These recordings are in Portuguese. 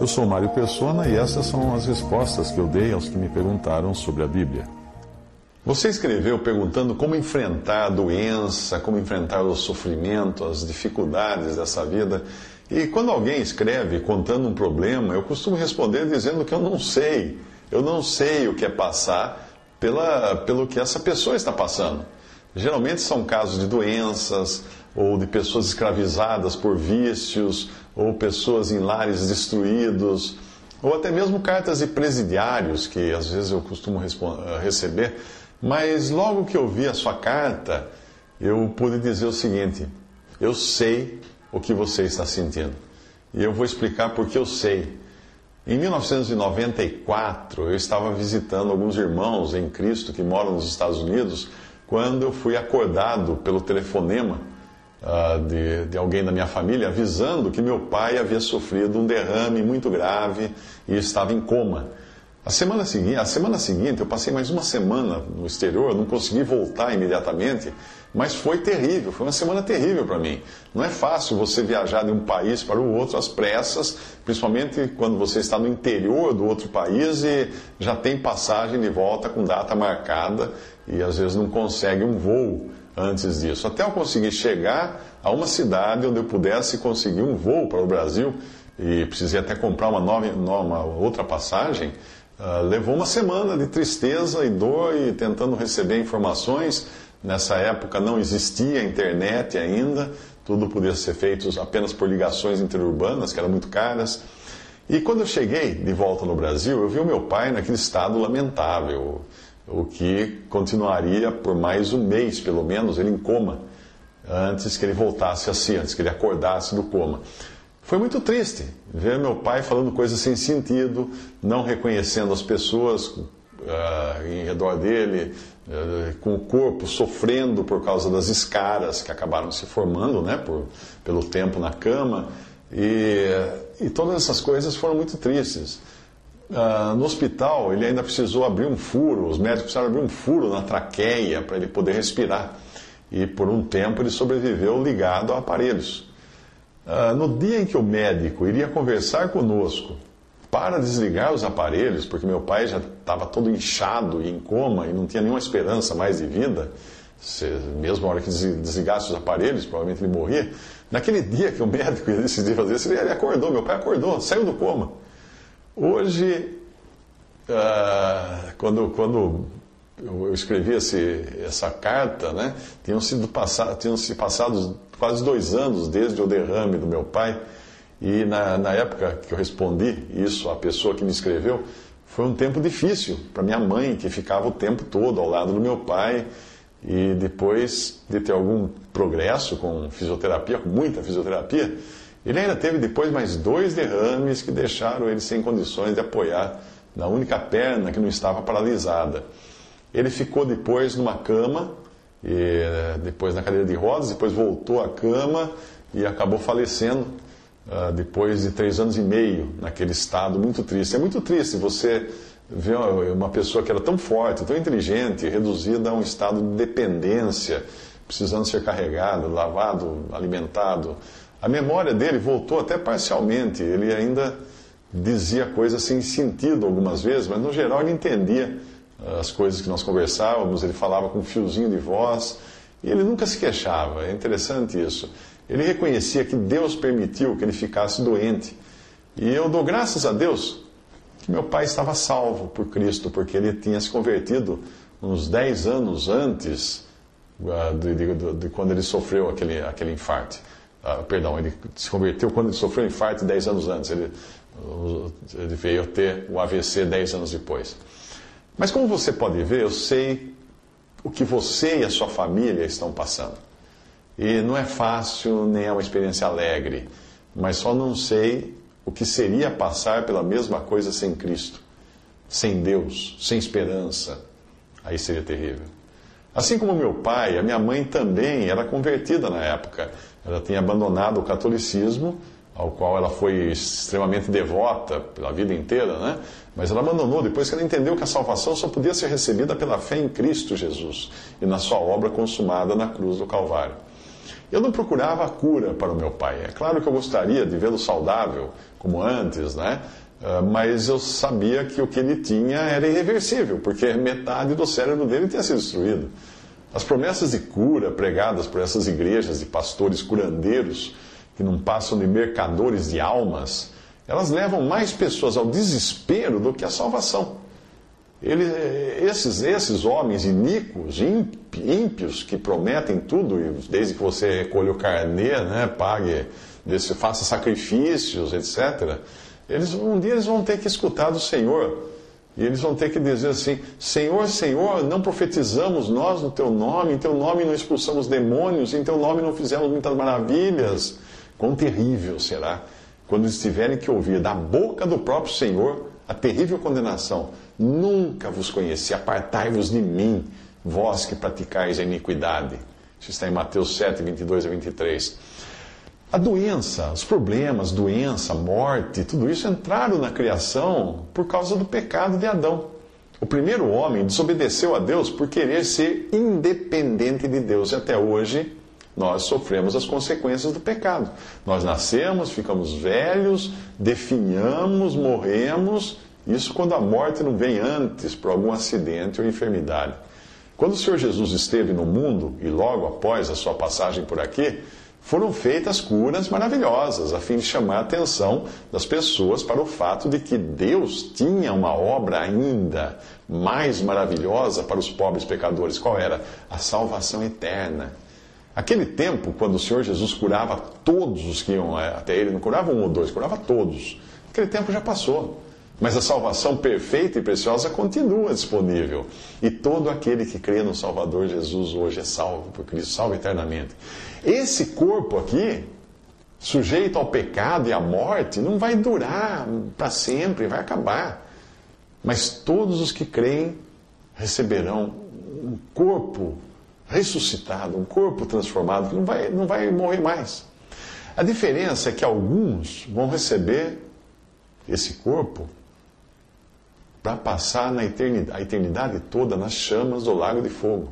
Eu sou Mário Persona e essas são as respostas que eu dei aos que me perguntaram sobre a Bíblia. Você escreveu perguntando como enfrentar a doença, como enfrentar o sofrimento, as dificuldades dessa vida. E quando alguém escreve contando um problema, eu costumo responder dizendo que eu não sei. Eu não sei o que é passar pela, pelo que essa pessoa está passando. Geralmente são casos de doenças, ou de pessoas escravizadas por vícios, ou pessoas em lares destruídos, ou até mesmo cartas de presidiários, que às vezes eu costumo receber mas logo que eu vi a sua carta, eu pude dizer o seguinte: eu sei o que você está sentindo. E eu vou explicar porque eu sei. Em 1994, eu estava visitando alguns irmãos em Cristo que moram nos Estados Unidos, quando eu fui acordado pelo telefonema uh, de, de alguém da minha família avisando que meu pai havia sofrido um derrame muito grave e estava em coma. A semana, seguinte, a semana seguinte, eu passei mais uma semana no exterior, não consegui voltar imediatamente, mas foi terrível, foi uma semana terrível para mim. Não é fácil você viajar de um país para o outro às pressas, principalmente quando você está no interior do outro país e já tem passagem de volta com data marcada e às vezes não consegue um voo antes disso. Até eu conseguir chegar a uma cidade onde eu pudesse conseguir um voo para o Brasil e precisei até comprar uma, nova, uma outra passagem. Uh, levou uma semana de tristeza e dor e tentando receber informações. Nessa época não existia internet ainda, tudo podia ser feito apenas por ligações interurbanas, que eram muito caras. E quando eu cheguei de volta no Brasil, eu vi o meu pai naquele estado lamentável, o que continuaria por mais um mês, pelo menos, ele em coma, antes que ele voltasse a si, antes que ele acordasse do coma. Foi muito triste ver meu pai falando coisas sem sentido, não reconhecendo as pessoas uh, em redor dele, uh, com o corpo sofrendo por causa das escaras que acabaram se formando né, por, pelo tempo na cama. E, e todas essas coisas foram muito tristes. Uh, no hospital, ele ainda precisou abrir um furo, os médicos precisaram abrir um furo na traqueia para ele poder respirar. E por um tempo ele sobreviveu ligado a aparelhos. Ah, no dia em que o médico iria conversar conosco para desligar os aparelhos, porque meu pai já estava todo inchado e em coma e não tinha nenhuma esperança mais de vida, se, mesmo a hora que desligasse os aparelhos, provavelmente ele morria. Naquele dia que o médico ia decidir fazer isso, ele acordou, meu pai acordou, saiu do coma. Hoje, uh, quando, quando eu escrevi esse, essa carta, né, tinham, sido passado, tinham se passado quase dois anos desde o derrame do meu pai, e na, na época que eu respondi isso à pessoa que me escreveu, foi um tempo difícil para minha mãe, que ficava o tempo todo ao lado do meu pai, e depois de ter algum progresso com fisioterapia, com muita fisioterapia, ele ainda teve depois mais dois derrames que deixaram ele sem condições de apoiar na única perna que não estava paralisada. Ele ficou depois numa cama, e eh, depois na cadeira de rodas, depois voltou à cama e acabou falecendo uh, depois de três anos e meio naquele estado muito triste. É muito triste você ver uma pessoa que era tão forte, tão inteligente, reduzida a um estado de dependência, precisando ser carregado, lavado, alimentado. A memória dele voltou até parcialmente. Ele ainda dizia coisas sem sentido algumas vezes, mas no geral ele entendia as coisas que nós conversávamos, ele falava com um fiozinho de voz e ele nunca se queixava. É interessante isso. Ele reconhecia que Deus permitiu que ele ficasse doente. E eu dou graças a Deus que meu pai estava salvo por Cristo, porque ele tinha se convertido uns 10 anos antes uh, de, de, de, de, quando ele sofreu aquele, aquele infarto. Uh, perdão, ele se converteu quando ele sofreu o infarto 10 anos antes. Ele, ele veio ter o AVC 10 anos depois. Mas como você pode ver, eu sei o que você e a sua família estão passando. E não é fácil, nem é uma experiência alegre, mas só não sei o que seria passar pela mesma coisa sem Cristo, sem Deus, sem esperança. Aí seria terrível. Assim como meu pai, a minha mãe também era convertida na época. Ela tinha abandonado o catolicismo, ao qual ela foi extremamente devota pela vida inteira, né? Mas ela abandonou depois que ela entendeu que a salvação só podia ser recebida pela fé em Cristo Jesus e na sua obra consumada na cruz do Calvário. Eu não procurava cura para o meu pai. É claro que eu gostaria de vê-lo saudável, como antes, né? Ah, mas eu sabia que o que ele tinha era irreversível, porque metade do cérebro dele tinha sido destruído. As promessas de cura pregadas por essas igrejas de pastores curandeiros, que não passam de mercadores de almas, elas levam mais pessoas ao desespero do que à salvação. Ele, esses, esses homens iníquos, ímpios, que prometem tudo, desde que você recolha o carnê, né, pague, faça sacrifícios, etc., eles, um dia eles vão ter que escutar do Senhor. E eles vão ter que dizer assim: Senhor, Senhor, não profetizamos nós no teu nome, em teu nome não expulsamos demônios, em teu nome não fizemos muitas maravilhas. Quão terrível será quando eles tiverem que ouvir da boca do próprio Senhor a terrível condenação: Nunca vos conheci, apartai-vos de mim, vós que praticais a iniquidade. Isso está em Mateus 7, 22 a 23. A doença, os problemas, doença, morte, tudo isso entraram na criação por causa do pecado de Adão. O primeiro homem desobedeceu a Deus por querer ser independente de Deus. E até hoje nós sofremos as consequências do pecado. Nós nascemos, ficamos velhos, definhamos, morremos. Isso quando a morte não vem antes por algum acidente ou enfermidade. Quando o Senhor Jesus esteve no mundo e logo após a sua passagem por aqui, foram feitas curas maravilhosas, a fim de chamar a atenção das pessoas para o fato de que Deus tinha uma obra ainda mais maravilhosa para os pobres pecadores. Qual era? A salvação eterna. Aquele tempo, quando o Senhor Jesus curava todos os que iam até Ele, não curava um ou dois, curava todos. Aquele tempo já passou. Mas a salvação perfeita e preciosa continua disponível. E todo aquele que crê no Salvador Jesus hoje é salvo por Cristo, salvo eternamente. Esse corpo aqui, sujeito ao pecado e à morte, não vai durar para sempre, vai acabar. Mas todos os que creem receberão um corpo ressuscitado, um corpo transformado, que não vai, não vai morrer mais. A diferença é que alguns vão receber esse corpo para passar na eternidade, a eternidade toda nas chamas do lago de fogo.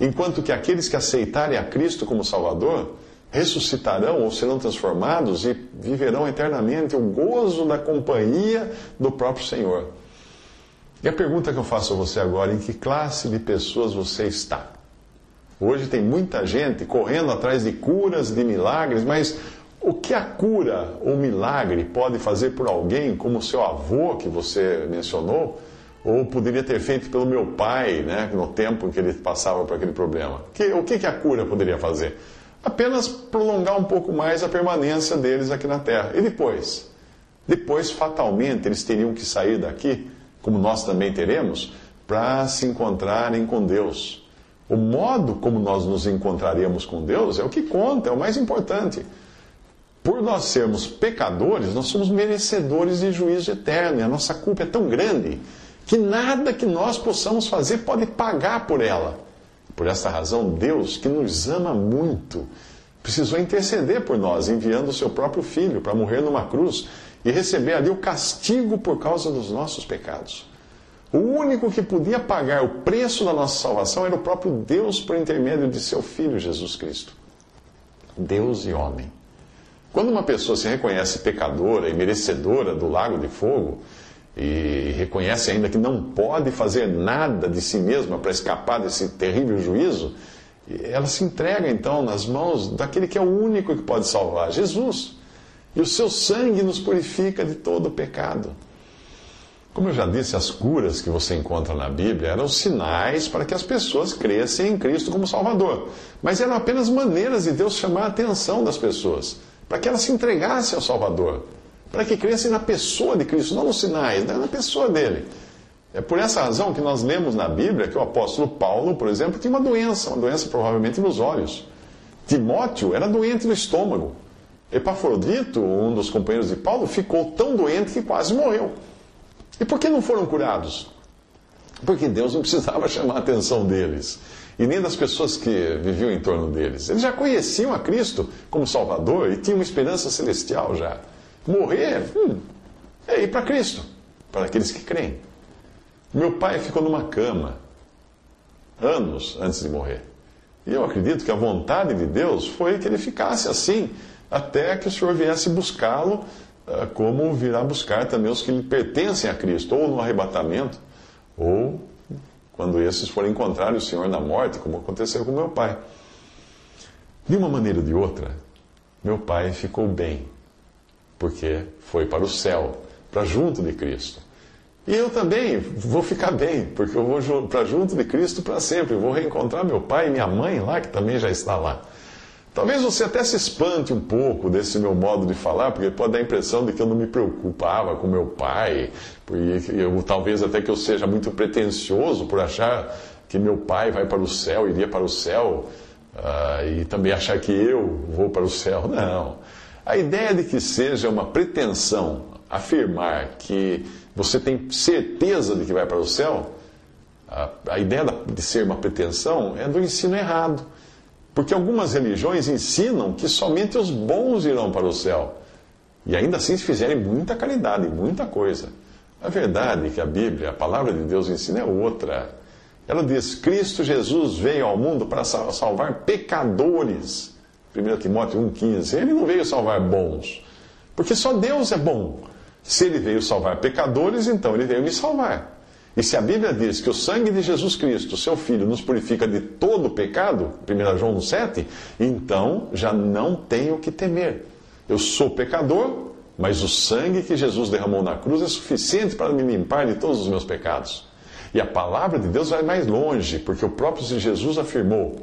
Enquanto que aqueles que aceitarem a Cristo como Salvador ressuscitarão ou serão transformados e viverão eternamente o gozo da companhia do próprio Senhor. E a pergunta que eu faço a você agora: em que classe de pessoas você está? Hoje tem muita gente correndo atrás de curas, de milagres, mas o que a cura ou milagre pode fazer por alguém, como seu avô que você mencionou, ou poderia ter feito pelo meu pai, né, no tempo em que ele passava por aquele problema? Que, o que, que a cura poderia fazer? Apenas prolongar um pouco mais a permanência deles aqui na Terra. E depois? Depois, fatalmente, eles teriam que sair daqui, como nós também teremos, para se encontrarem com Deus. O modo como nós nos encontraremos com Deus é o que conta, é o mais importante por nós sermos pecadores, nós somos merecedores de juízo eterno. E a nossa culpa é tão grande que nada que nós possamos fazer pode pagar por ela. Por essa razão, Deus, que nos ama muito, precisou interceder por nós, enviando o seu próprio filho para morrer numa cruz e receber ali o castigo por causa dos nossos pecados. O único que podia pagar o preço da nossa salvação era o próprio Deus por intermédio de seu filho Jesus Cristo. Deus e homem. Quando uma pessoa se reconhece pecadora e merecedora do lago de fogo, e reconhece ainda que não pode fazer nada de si mesma para escapar desse terrível juízo, ela se entrega então nas mãos daquele que é o único que pode salvar, Jesus. E o seu sangue nos purifica de todo o pecado. Como eu já disse, as curas que você encontra na Bíblia eram sinais para que as pessoas crescem em Cristo como Salvador. Mas eram apenas maneiras de Deus chamar a atenção das pessoas para que ela se entregasse ao Salvador, para que crescem na pessoa de Cristo, não nos sinais, né? na pessoa dele. É por essa razão que nós lemos na Bíblia que o apóstolo Paulo, por exemplo, tinha uma doença, uma doença provavelmente nos olhos. Timóteo era doente no estômago. Epafrodito, um dos companheiros de Paulo, ficou tão doente que quase morreu. E por que não foram curados? Porque Deus não precisava chamar a atenção deles e nem das pessoas que viviam em torno deles. Eles já conheciam a Cristo como Salvador e tinham uma esperança celestial já. Morrer hum, é ir para Cristo, para aqueles que creem. Meu pai ficou numa cama anos antes de morrer. E eu acredito que a vontade de Deus foi que ele ficasse assim, até que o Senhor viesse buscá-lo, ah, como virá buscar também os que lhe pertencem a Cristo, ou no arrebatamento, ou quando esses forem encontrar o Senhor na morte, como aconteceu com meu pai. De uma maneira ou de outra, meu pai ficou bem, porque foi para o céu, para junto de Cristo. E eu também vou ficar bem, porque eu vou para junto de Cristo para sempre. Eu vou reencontrar meu pai e minha mãe lá, que também já está lá. Talvez você até se espante um pouco desse meu modo de falar, porque pode dar a impressão de que eu não me preocupava com meu pai, eu, talvez até que eu seja muito pretensioso por achar que meu pai vai para o céu, iria para o céu, uh, e também achar que eu vou para o céu. Não. A ideia de que seja uma pretensão afirmar que você tem certeza de que vai para o céu, a, a ideia de ser uma pretensão é do ensino errado. Porque algumas religiões ensinam que somente os bons irão para o céu. E ainda assim se fizerem muita caridade, muita coisa. A verdade é que a Bíblia, a palavra de Deus ensina é outra. Ela diz: Cristo Jesus veio ao mundo para salvar pecadores. 1 Timóteo 1,15. Ele não veio salvar bons. Porque só Deus é bom. Se ele veio salvar pecadores, então ele veio me salvar. E se a Bíblia diz que o sangue de Jesus Cristo, seu Filho, nos purifica de todo pecado, 1 João 7, então já não tenho que temer. Eu sou pecador, mas o sangue que Jesus derramou na cruz é suficiente para me limpar de todos os meus pecados. E a palavra de Deus vai mais longe, porque o próprio Jesus afirmou: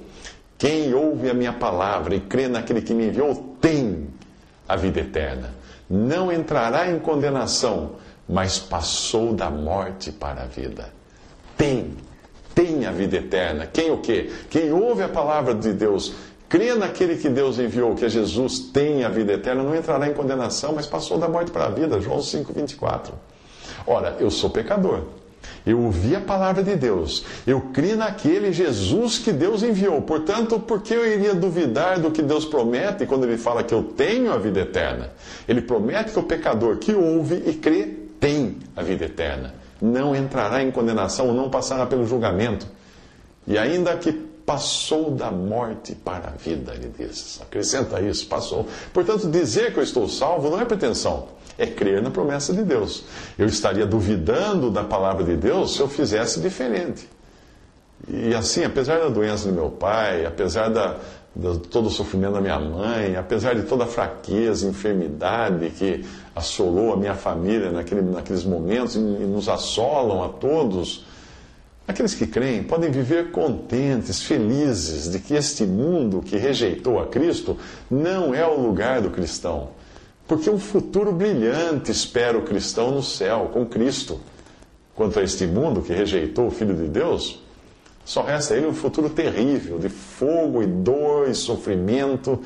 Quem ouve a minha palavra e crê naquele que me enviou tem a vida eterna. Não entrará em condenação mas passou da morte para a vida. Tem, tem a vida eterna. Quem o quê? Quem ouve a palavra de Deus, crê naquele que Deus enviou, que é Jesus, tem a vida eterna, não entrará em condenação, mas passou da morte para a vida. João 5,24. Ora, eu sou pecador. Eu ouvi a palavra de Deus. Eu criei naquele Jesus que Deus enviou. Portanto, por que eu iria duvidar do que Deus promete quando Ele fala que eu tenho a vida eterna? Ele promete que o pecador que ouve e crê tem a vida eterna. Não entrará em condenação, não passará pelo julgamento. E ainda que passou da morte para a vida, ele diz. Acrescenta isso, passou. Portanto, dizer que eu estou salvo não é pretensão, é crer na promessa de Deus. Eu estaria duvidando da palavra de Deus se eu fizesse diferente. E assim, apesar da doença do meu pai, apesar da, de todo o sofrimento da minha mãe, apesar de toda a fraqueza, enfermidade que assolou a minha família naquele, naqueles momentos e, e nos assolam a todos, aqueles que creem podem viver contentes, felizes de que este mundo que rejeitou a Cristo não é o lugar do cristão. Porque um futuro brilhante espera o cristão no céu, com Cristo. Quanto a este mundo que rejeitou o Filho de Deus, só resta a ele um futuro terrível de fogo e dor e sofrimento.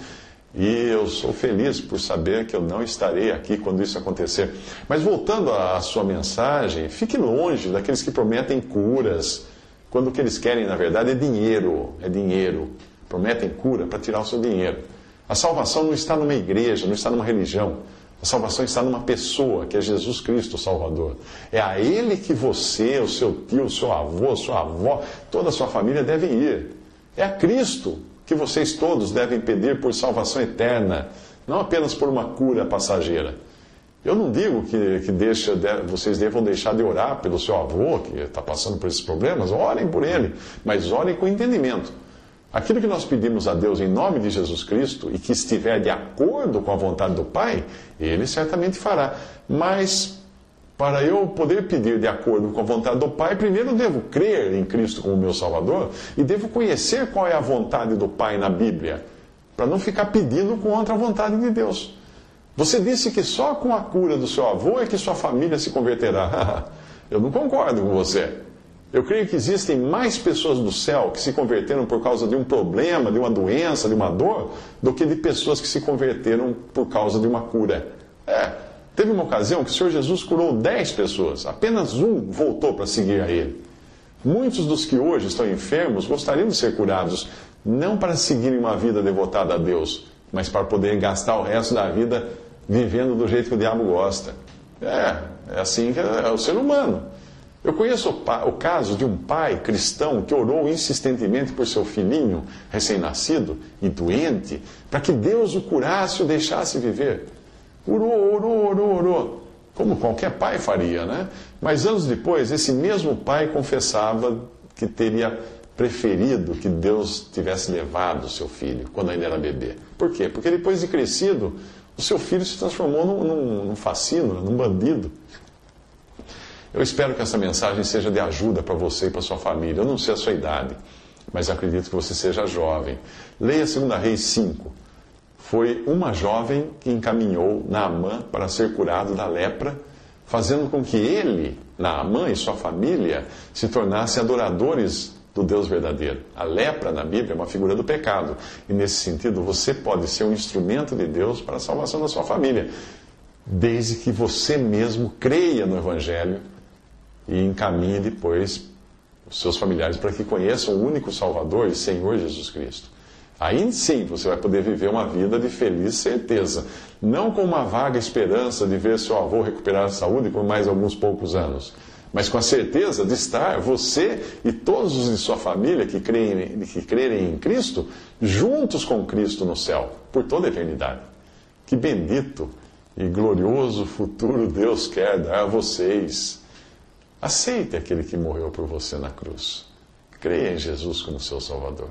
E eu sou feliz por saber que eu não estarei aqui quando isso acontecer. Mas voltando à sua mensagem, fique longe daqueles que prometem curas, quando o que eles querem, na verdade, é dinheiro. É dinheiro. Prometem cura para tirar o seu dinheiro. A salvação não está numa igreja, não está numa religião. A salvação está numa pessoa, que é Jesus Cristo, o Salvador. É a Ele que você, o seu tio, o seu avô, a sua avó, toda a sua família devem ir. É a Cristo que vocês todos devem pedir por salvação eterna, não apenas por uma cura passageira. Eu não digo que, que deixa, vocês devam deixar de orar pelo seu avô, que está passando por esses problemas, orem por ele, mas orem com entendimento. Aquilo que nós pedimos a Deus em nome de Jesus Cristo e que estiver de acordo com a vontade do Pai, Ele certamente fará. Mas para eu poder pedir de acordo com a vontade do Pai, primeiro devo crer em Cristo como meu Salvador e devo conhecer qual é a vontade do Pai na Bíblia, para não ficar pedindo contra a vontade de Deus. Você disse que só com a cura do seu avô é que sua família se converterá. eu não concordo com você. Eu creio que existem mais pessoas do céu que se converteram por causa de um problema, de uma doença, de uma dor, do que de pessoas que se converteram por causa de uma cura. É, teve uma ocasião que o Senhor Jesus curou dez pessoas, apenas um voltou para seguir a Ele. Muitos dos que hoje estão enfermos gostariam de ser curados, não para seguirem uma vida devotada a Deus, mas para poderem gastar o resto da vida vivendo do jeito que o diabo gosta. É, é assim que é, é o ser humano. Eu conheço o, o, caso de um pai cristão que orou insistentemente por seu filhinho recém-nascido e doente, para que Deus o curasse e o deixasse viver. Orou, orou, orou, orou. Como qualquer pai faria, né? Mas anos depois, esse mesmo pai confessava que teria preferido que Deus tivesse levado o seu filho quando ainda era bebê. Por quê? Porque depois de crescido, o seu filho se transformou num, num, num fascino, num bandido. Eu espero que essa mensagem seja de ajuda para você e para sua família. Eu não sei a sua idade, mas acredito que você seja jovem. Leia 2 Reis 5. Foi uma jovem que encaminhou Naamã para ser curado da lepra, fazendo com que ele, Naamã e sua família, se tornassem adoradores do Deus verdadeiro. A lepra na Bíblia é uma figura do pecado. E nesse sentido, você pode ser um instrumento de Deus para a salvação da sua família, desde que você mesmo creia no Evangelho e encaminhe depois os seus familiares para que conheçam o único Salvador e Senhor Jesus Cristo. Aí sim você vai poder viver uma vida de feliz certeza, não com uma vaga esperança de ver seu avô recuperar a saúde por mais alguns poucos anos, mas com a certeza de estar você e todos os de sua família que creem, que crerem em Cristo juntos com Cristo no céu por toda a eternidade. Que bendito e glorioso futuro Deus quer dar a vocês Aceite aquele que morreu por você na cruz. Creia em Jesus como seu Salvador.